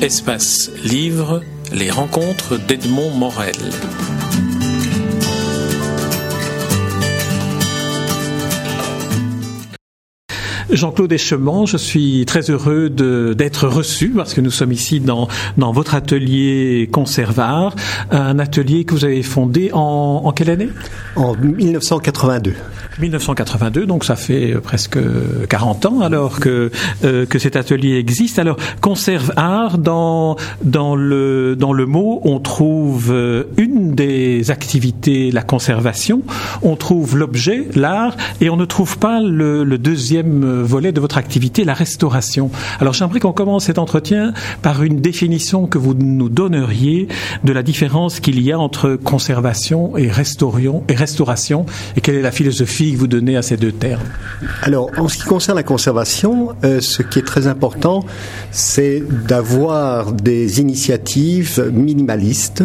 Espace Livre, les rencontres d'Edmond Morel. Jean-Claude Eschemont, je suis très heureux d'être reçu parce que nous sommes ici dans, dans votre atelier Conservar, un atelier que vous avez fondé en, en quelle année? En 1982. 1982, donc ça fait euh, presque 40 ans alors que euh, que cet atelier existe. Alors conserve art dans dans le dans le mot, on trouve euh, une des activités, la conservation, on trouve l'objet, l'art, et on ne trouve pas le, le, deuxième volet de votre activité, la restauration. Alors j'aimerais qu'on commence cet entretien par une définition que vous nous donneriez de la différence qu'il y a entre conservation et et restauration, et quelle est la philosophie que vous donnez à ces deux termes Alors, en ce qui concerne la conservation, euh, ce qui est très important, c'est d'avoir des initiatives minimalistes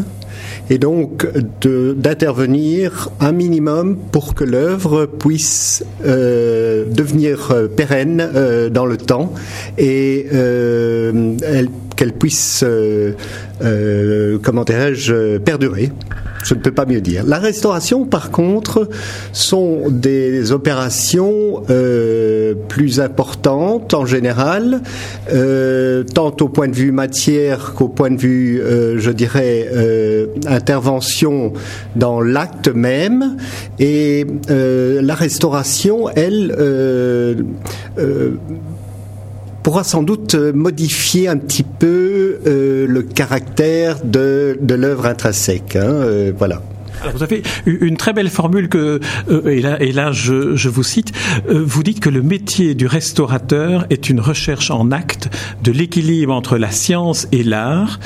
et donc d'intervenir un minimum pour que l'œuvre puisse euh, devenir euh, pérenne dans le temps et qu'elle puisse, comment dirais-je, perdurer je ne peux pas mieux dire. La restauration, par contre, sont des opérations euh, plus importantes en général, euh, tant au point de vue matière qu'au point de vue, euh, je dirais, euh, intervention dans l'acte même. Et euh, la restauration, elle, euh, pourra sans doute modifier un petit peu euh, le caractère de, de l'œuvre intrinsèque. Hein, euh, voilà. Alors vous avez une très belle formule que, euh, et là, et là je, je vous cite, euh, vous dites que le métier du restaurateur est une recherche en acte de l'équilibre entre la science et l'art,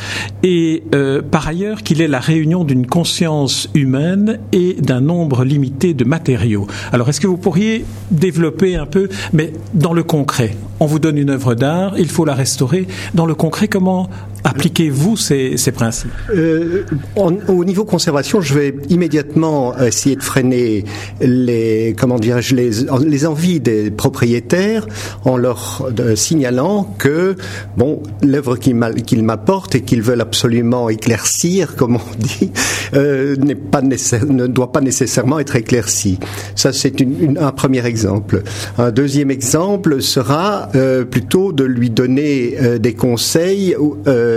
et euh, par ailleurs qu'il est la réunion d'une conscience humaine et d'un nombre limité de matériaux. Alors est-ce que vous pourriez développer un peu, mais dans le concret? On vous donne une œuvre d'art, il faut la restaurer. Dans le concret, comment appliquez-vous ces, ces principes? Euh, Au niveau conservation, je vais immédiatement essayer de freiner les comment dirais-je les, les envies des propriétaires en leur signalant que bon l'œuvre qu'ils m'apportent et qu'ils veulent absolument éclaircir, comme on dit, euh, pas ne doit pas nécessairement être éclaircie. Ça c'est un premier exemple. Un deuxième exemple sera euh, plutôt de lui donner euh, des conseils. Euh,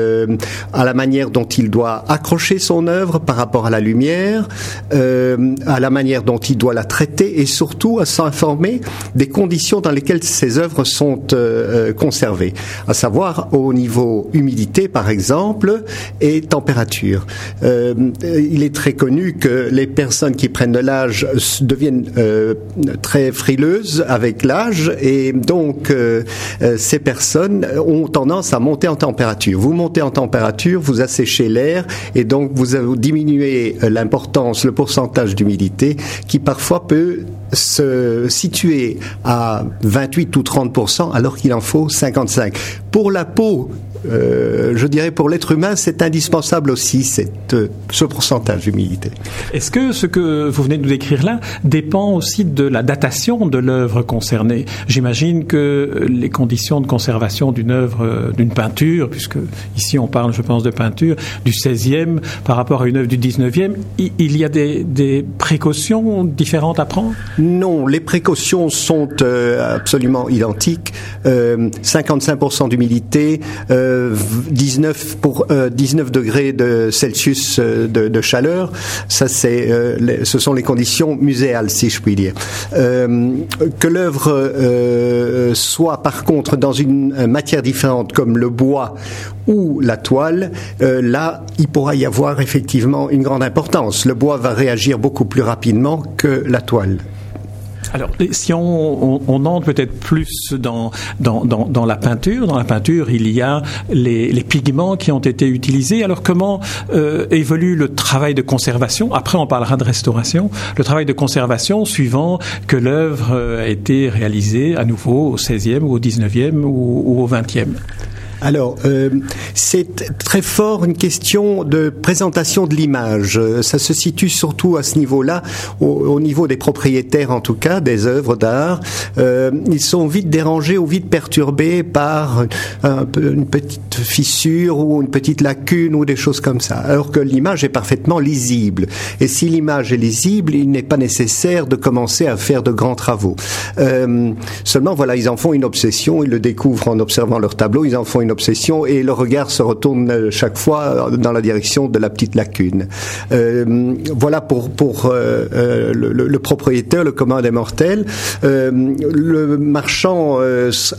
à la manière dont il doit accrocher son œuvre par rapport à la lumière, euh, à la manière dont il doit la traiter et surtout à s'informer des conditions dans lesquelles ces œuvres sont euh, conservées, à savoir au niveau humidité par exemple et température. Euh, il est très connu que les personnes qui prennent de l'âge deviennent euh, très frileuses avec l'âge et donc euh, ces personnes ont tendance à monter en température. Montez en température, vous asséchez l'air et donc vous diminuez l'importance, le pourcentage d'humidité qui parfois peut se situer à 28 ou 30 alors qu'il en faut 55. Pour la peau, euh, je dirais pour l'être humain, c'est indispensable aussi cette, euh, ce pourcentage d'humidité. Est-ce que ce que vous venez de nous décrire là dépend aussi de la datation de l'œuvre concernée? J'imagine que les conditions de conservation d'une œuvre, euh, d'une peinture, puisque ici on parle, je pense, de peinture du 16e par rapport à une œuvre du 19e, il y a des, des précautions différentes à prendre? Non, les précautions sont euh, absolument identiques. 55% d'humidité. 19 pour 19 degrés de Celsius de, de chaleur. Ça, c'est, euh, ce sont les conditions muséales, si je puis dire. Euh, que l'œuvre euh, soit, par contre, dans une matière différente, comme le bois ou la toile, là, il pourra y avoir effectivement une grande importance. Le bois va réagir beaucoup plus rapidement que la toile. Alors, si on, on, entre peut-être plus dans, dans, dans, la peinture, dans la peinture, il y a les, pigments qui ont été utilisés. Alors, comment euh, évolue le travail de conservation? Après, on parlera de restauration. Le travail de conservation suivant que l'œuvre a été réalisée à nouveau au 16e ou au 19e ou, ou au 20e. Alors, euh, c'est très fort une question de présentation de l'image. Ça se situe surtout à ce niveau-là, au, niveau des propriétaires en tout cas, des œuvres d'art. Euh, ils sont vite dérangés ou vite perturbés par un, une petite fissure ou une petite lacune ou des choses comme ça. Alors que l'image est parfaitement lisible. Et si l'image est lisible, il n'est pas nécessaire de commencer à faire de grands travaux. Euh, seulement, voilà, ils en font une obsession, ils le découvrent en observant leur tableau, ils en font une obsession et le regard se retourne euh, chaque fois dans la direction de la petite lacune. Euh, voilà pour pour euh, le, le, propriétaire, le commun des mortels. le marchand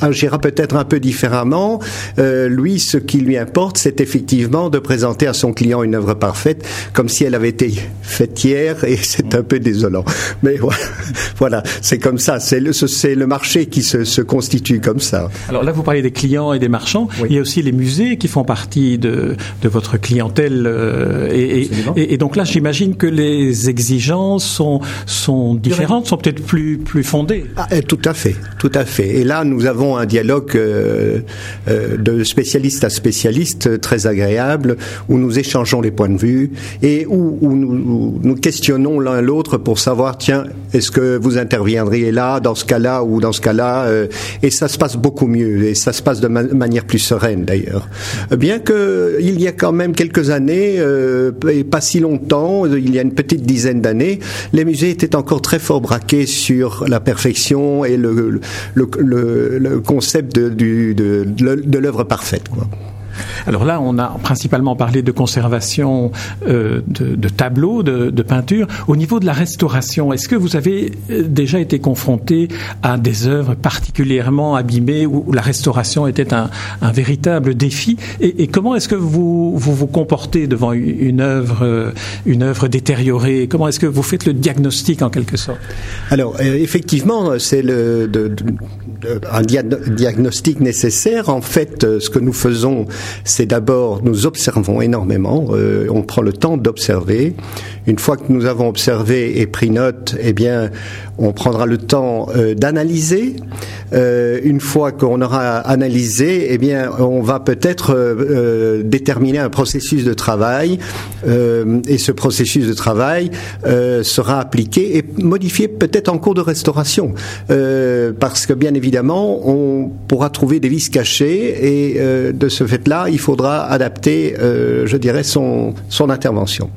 agira peut-être un peu différemment. lui, ce qui lui importe, c'est effectivement de présenter à son client une œuvre parfaite, comme si elle avait été faite hier, et c'est un peu désolant. Mais voilà, c'est comme ça. C'est le, le marché qui se, se constitue comme ça. Alors là, vous parlez des clients et des marchands. Il y a aussi les musées qui font partie de, de votre clientèle. Euh, et, et, et, donc là, j'imagine que les exigences sont, sont différentes, sont peut-être plus, plus fondées. Ah, eh, tout à fait, tout à fait. Et là, nous avons un dialogue euh, euh, de spécialiste à spécialiste très agréable, où nous échangeons les points de vue et où, où nous, nous questionnons l'un l'autre pour savoir, tiens, est-ce que vous interviendriez là, dans ce cas-là ou dans ce cas-là Et ça se passe beaucoup mieux et ça se passe de manière plus sereine d'ailleurs. Bien que il y a quand même quelques années, euh, et pas si longtemps, il y a une petite dizaine d'années, les musées étaient encore très fort braqués sur la perfection et le, le, le, le concept de, de, de, de l'œuvre parfaite. Quoi. Alors là, on a principalement parlé de conservation euh, de, tableaux, de, de peinture. Au niveau de la restauration, est-ce que vous avez euh, déjà été confronté à des œuvres particulièrement abîmées où la restauration était un, véritable défi? Et, comment est-ce que vous, vous, comportez devant une œuvre, euh, une œuvre détériorée? Comment est-ce que vous faites le diagnostic en quelque sorte? Alors effectivement, c'est le, un diagnostic nécessaire. En fait, ce que nous faisons, c'est d'abord nous observons énormément, euh, on prend le temps d'observer. Une fois que nous avons observé et pris note, eh bien, on prendra le temps euh, d'analyser. Euh, une fois qu'on aura analysé, eh bien, on va peut-être déterminer un processus de travail, et ce processus de travail sera appliqué et modifié peut-être en cours de restauration, parce que bien évidemment, on pourra trouver des vices cachés, et de ce fait-là, il faudra adapter, je dirais, son intervention.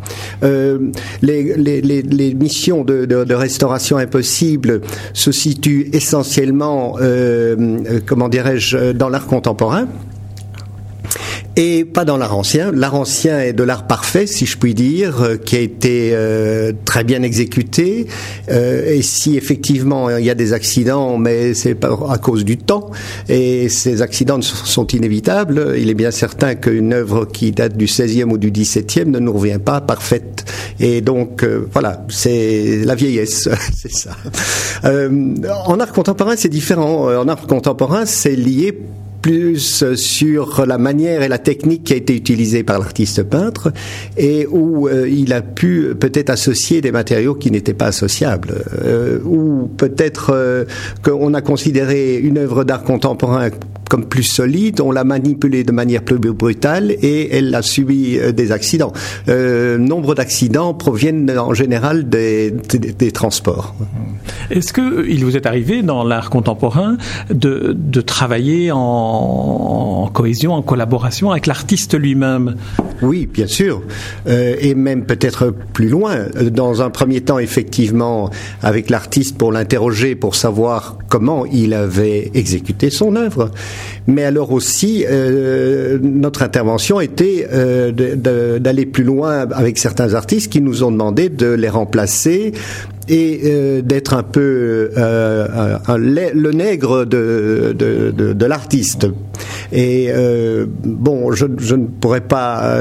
Les, les, missions de, de, restauration impossible se situe essentiellement, euh, euh, comment dirais-je, dans l'art contemporain et pas dans l'art ancien. L'art ancien est de l'art parfait, si je puis dire, euh, qui a été euh, très bien exécuté. Euh, et si effectivement il y a des accidents, mais c'est à cause du temps, et ces accidents sont inévitables, il est bien certain qu'une œuvre qui date du 16e ou du 17e ne nous revient pas parfaite. Et donc voilà, c'est la vieillesse, c'est ça. en art contemporain, c'est différent. En art contemporain, c'est lié plus sur la manière et la technique qui a été utilisée par l'artiste peintre et où euh, il a pu peut-être associer des matériaux qui n'étaient pas associables euh, ou peut-être euh, qu'on a considéré une œuvre d'art contemporain comme plus solide, on l'a manipulée de manière plus brutale et elle a subi des accidents. nombre d'accidents proviennent en général des, des, transports. Est-ce que il vous est arrivé dans l'art contemporain de, de travailler en en, cohésion, en collaboration avec l'artiste lui-même? Oui, bien sûr, euh, et même peut-être plus loin. Dans un premier temps, effectivement, avec l'artiste pour l'interroger, pour savoir comment il avait exécuté son œuvre. Mais alors aussi, euh, notre intervention était euh, d'aller plus loin avec certains artistes qui nous ont demandé de les remplacer et euh, d'être un peu le nègre de, l'artiste. Et bon, je, ne pourrais pas,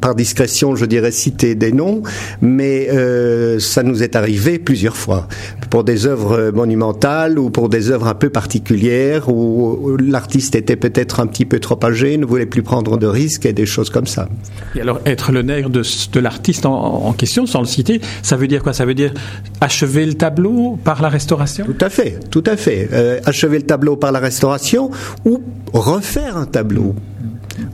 par discrétion, je dirais citer des noms, mais ça nous est arrivé plusieurs fois pour des œuvres monumentales ou pour des œuvres un peu particulières où, l'artiste était peut-être un petit peu trop âgé, ne voulait plus prendre de risques et des choses comme ça. Et alors, être le nègre de, de l'artiste en, en question, sans le citer, ça veut dire quoi? Ça veut dire achever le tableau par la restauration? Tout à fait, tout à fait. Euh, achever le tableau par la restauration ou refaire refaire un tableau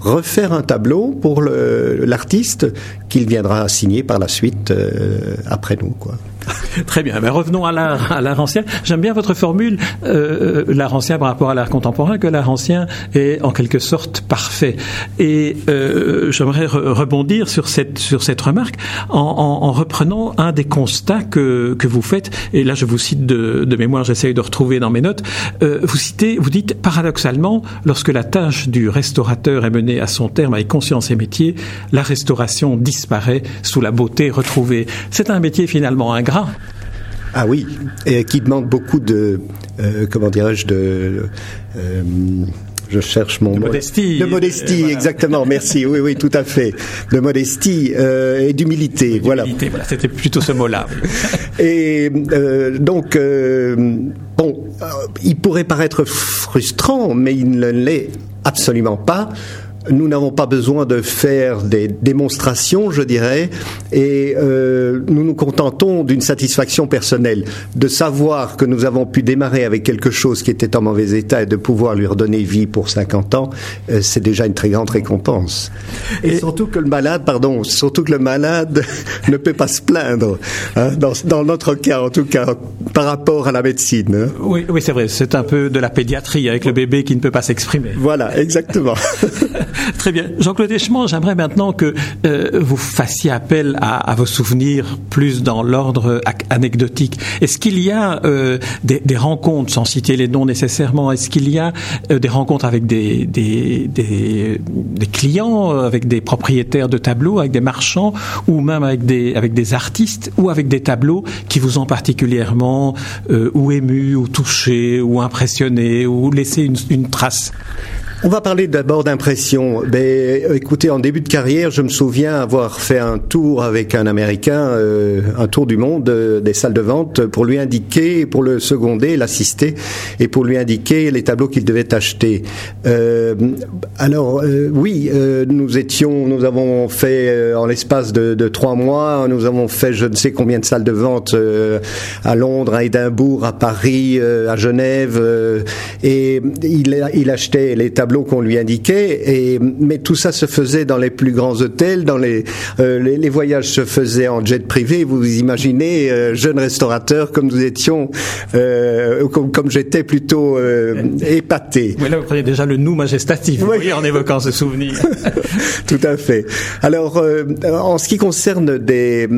refaire un tableau pour l'artiste qu'il viendra signer par la suite euh, après nous. Quoi. Très bien. Mais revenons à l'art, ancien. J'aime bien votre formule, euh, l'art ancien par rapport à l'art contemporain, que l'art ancien est en quelque sorte parfait. Et euh, j'aimerais rebondir sur cette sur cette remarque en, en, en, reprenant un des constats que que vous faites. Et là, je vous cite de, mémoire, j'essaye de retrouver dans mes notes. Euh, vous citez, vous dites paradoxalement, lorsque la tâche du restaurateur est menée à son terme avec conscience et métier, la restauration disparaît sous la beauté retrouvée. C'est un métier finalement ingrat ah oui, et qui demande beaucoup de, euh, comment dirais-je, de... Euh, je cherche mon de modestie. De modestie, exactement. Merci. Oui, oui, tout à fait. De modestie euh, et d'humilité. Voilà. voilà. C'était plutôt ce mot-là. et euh, donc, euh, bon, il pourrait paraître frustrant, mais il ne l'est absolument pas nous n'avons pas besoin de faire des démonstrations, je dirais, et euh, nous nous contentons d'une satisfaction personnelle, de savoir que nous avons pu démarrer avec quelque chose qui était en mauvais état et de pouvoir lui redonner vie pour 50 ans, euh, c'est déjà une très grande récompense. Et, surtout que le malade, pardon, surtout que le malade ne peut pas se plaindre, hein, dans, dans, notre cas en tout cas, par rapport à la médecine. Hein. Oui, oui c'est vrai, c'est un peu de la pédiatrie avec le bébé qui ne peut pas s'exprimer. Voilà, exactement. Très bien. Jean-Claude Eschemont, j'aimerais maintenant que euh, vous fassiez appel à, à, vos souvenirs plus dans l'ordre anecdotique. Est-ce qu'il y a euh, des, des, rencontres, sans citer les noms nécessairement, est-ce qu'il y a euh, des rencontres avec des, des, des, des, clients, avec des propriétaires de tableaux, avec des marchands, ou même avec des, avec des artistes, ou avec des tableaux qui vous ont particulièrement euh, ou ému, ou touché, ou impressionné, ou laissé une, une trace? On va parler d'abord d'impression. Ben, écoutez, en début de carrière, je me souviens avoir fait un tour avec un Américain, euh, un tour du monde euh, des salles de vente pour lui indiquer, pour le seconder, l'assister, et pour lui indiquer les tableaux qu'il devait acheter. Euh, alors euh, oui, euh, nous étions, nous avons fait en l'espace de, de, trois mois, nous avons fait je ne sais combien de salles de vente à Londres, à Édimbourg, à Paris, à Genève, et il, il achetait les tableaux qu'on lui indiquait. Et mais tout ça se faisait dans les plus grands hôtels, dans les euh, les, les, voyages se faisaient en jet privé. Vous imaginez, euh, jeune restaurateur comme nous étions, euh, comme, comme j'étais plutôt euh, épaté. Oui, là vous prenez déjà le nous majestatif, oui. en évoquant ce souvenir. tout à fait. Alors, euh, en ce qui concerne des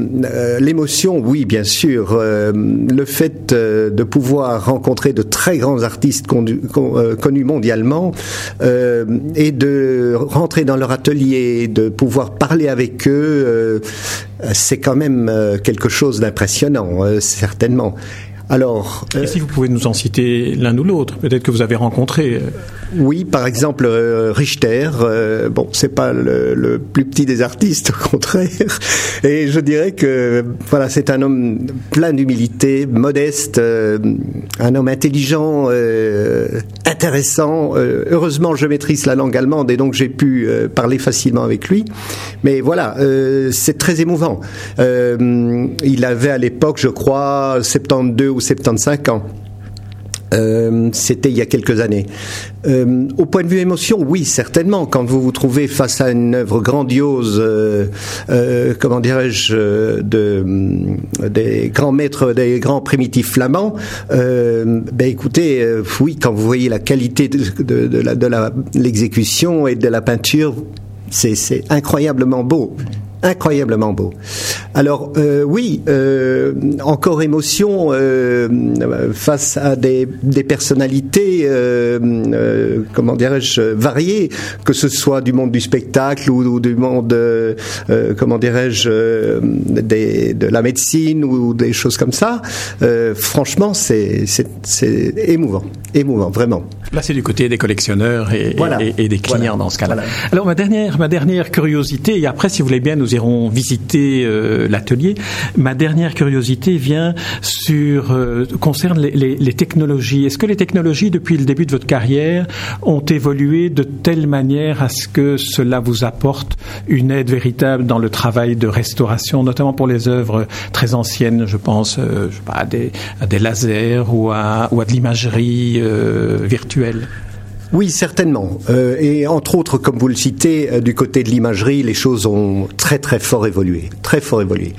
l'émotion, oui, bien sûr, le fait de pouvoir rencontrer de très grands artistes connus mondialement euh, et de rentrer dans leur atelier, de pouvoir parler avec eux, euh, c'est quand même euh, quelque chose d'impressionnant, certainement. Alors, et si vous pouvez nous en citer l'un ou l'autre, peut-être que vous avez rencontré. Oui, par exemple euh, Richter. Euh, bon, c'est pas le, le, plus petit des artistes, au contraire. Et je dirais que voilà, c'est un homme plein d'humilité, modeste, euh, un homme intelligent, euh, intéressant. Euh, heureusement, je maîtrise la langue allemande et donc j'ai pu parler facilement avec lui. Mais voilà, c'est très émouvant. il avait à l'époque, je crois, 72 ou 75 ans. Euh, C'était il y a quelques années. Euh, au point de vue émotion, oui, certainement. Quand vous vous trouvez face à une œuvre grandiose, euh, comment dirais-je, de, des grands maîtres, des grands primitifs flamands, ben écoutez, oui, quand vous voyez la qualité de, l'exécution et de la peinture, c'est incroyablement beau incroyablement beau. Alors euh, oui, euh, encore émotion euh, face à des, des personnalités, comment dirais-je, variées, que ce soit du monde du spectacle ou, ou du monde, comment dirais-je, de la médecine ou des choses comme ça. franchement, c'est émouvant, émouvant, vraiment. Là, c'est du côté des collectionneurs et, voilà. et, et des clients voilà. dans ce cas-là. Voilà. Alors ma dernière, ma dernière curiosité, et après, si vous voulez bien, nous irons visiter euh, l'atelier. Ma dernière curiosité vient sur euh, concerne les, technologies. Est-ce que les technologies, depuis le début de votre carrière, ont évolué de telle manière à ce que cela vous apporte une aide véritable dans le travail de restauration, notamment pour les œuvres très anciennes, je pense, euh, à, des, lasers ou à, ou à de l'imagerie virtuelle? Oui, certainement. Euh, et entre autres, comme vous le citez, euh, du côté de l'imagerie, les choses ont très très fort évolué, très fort évolué.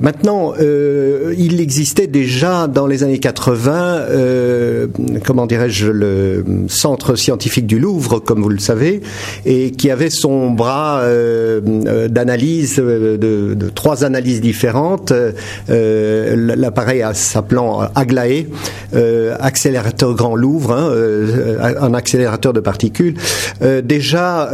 Maintenant, euh, il existait déjà dans les années 80, euh, comment dirais-je, le Centre scientifique du Louvre, comme vous le savez, et qui avait son bras euh, d'analyse, de, de, trois analyses différentes. Euh, L'appareil s'appelant Aglaé, euh, accélérateur Grand Louvre, hein, euh, un accélérateur de particules. déjà,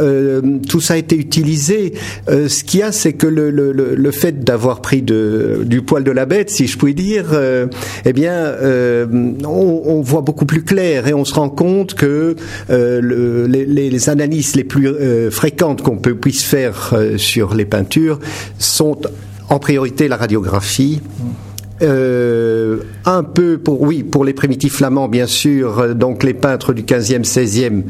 tout ça a été utilisé. ce qu'il y a, c'est que le, le, le fait d'avoir pris de du poil de la bête, si je puis dire, euh, eh bien, euh, on, voit beaucoup plus clair et on se rend compte que euh, les, analyses les plus fréquentes qu'on peut puisse faire sur les peintures sont en priorité la radiographie. un peu pour oui pour les primitifs flamands bien sûr donc les peintres du 15e 16e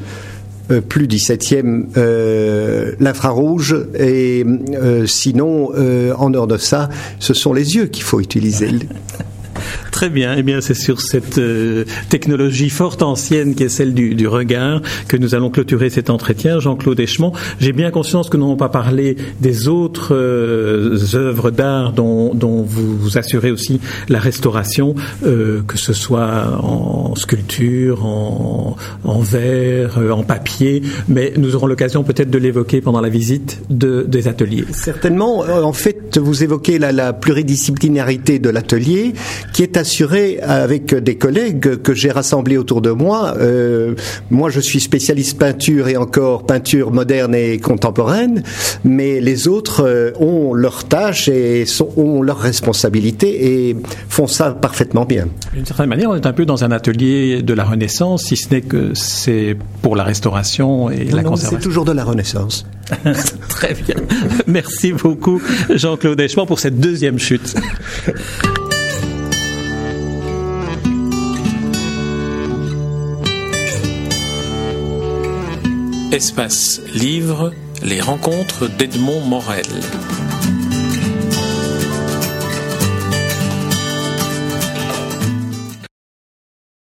euh, plus 17e euh, l'infrarouge et euh, sinon en dehors de ça ce sont les yeux qu'il faut utiliser Très bien. Eh bien, c'est sur cette technologie forte ancienne qui est celle du, regard que nous allons clôturer cet entretien. Jean-Claude Echemont, j'ai bien conscience que nous n'avons pas parlé des autres œuvres d'art dont, vous, vous assurez aussi la restauration, euh, que ce soit en sculpture, en, verre, en papier, mais nous aurons l'occasion peut-être de l'évoquer pendant la visite de, des ateliers. Certainement. En fait, vous évoquez la, pluridisciplinarité de l'atelier qui est assuré avec des collègues que j'ai rassemblés autour de moi. Euh, moi, je suis spécialiste peinture et encore peinture moderne et contemporaine, mais les autres euh, ont leur tâche et ont leur responsabilité et font ça parfaitement bien. D'une certaine manière, on est un peu dans un atelier de la Renaissance, si ce n'est que c'est pour la restauration et la conservation. C'est toujours de la Renaissance. Très bien. Merci beaucoup, Jean-Claude Eschemont, pour cette deuxième chute. Espace Livre, les rencontres d'Edmond Morel.